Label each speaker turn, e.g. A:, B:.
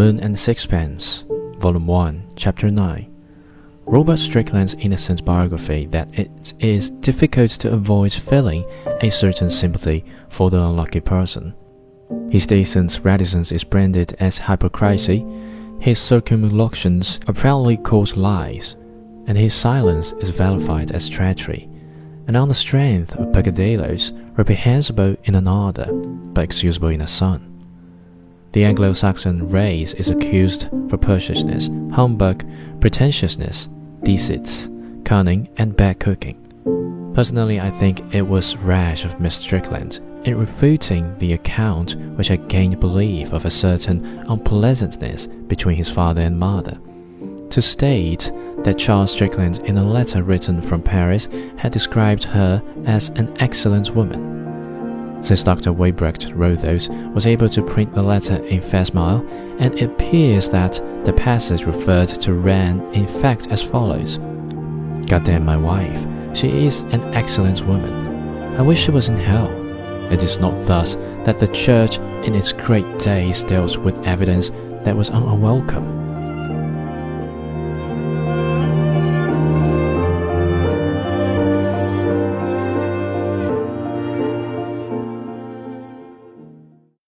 A: and Sixpence, Volume 1, Chapter 9. Robert Strickland's innocent biography that it is difficult to avoid feeling a certain sympathy for the unlucky person. His decent reticence is branded as hypocrisy, his circumlocutions are proudly called lies, and his silence is vilified as treachery, and on the strength of peccadilloes reprehensible in another, but excusable in a son. The Anglo Saxon race is accused for preciousness, humbug, pretentiousness, deceits, cunning, and bad cooking. Personally, I think it was rash of Miss Strickland in refuting the account which had gained belief of a certain unpleasantness between his father and mother. To state that Charles Strickland, in a letter written from Paris, had described her as an excellent woman since Dr. Weitbrecht-Rotholz, was able to print the letter in facsimile, and it appears that the passage referred to ran in fact as follows Goddamn my wife, she is an excellent woman. I wish she was in hell. It is not thus that the Church in its great days dealt with evidence that was unwelcome.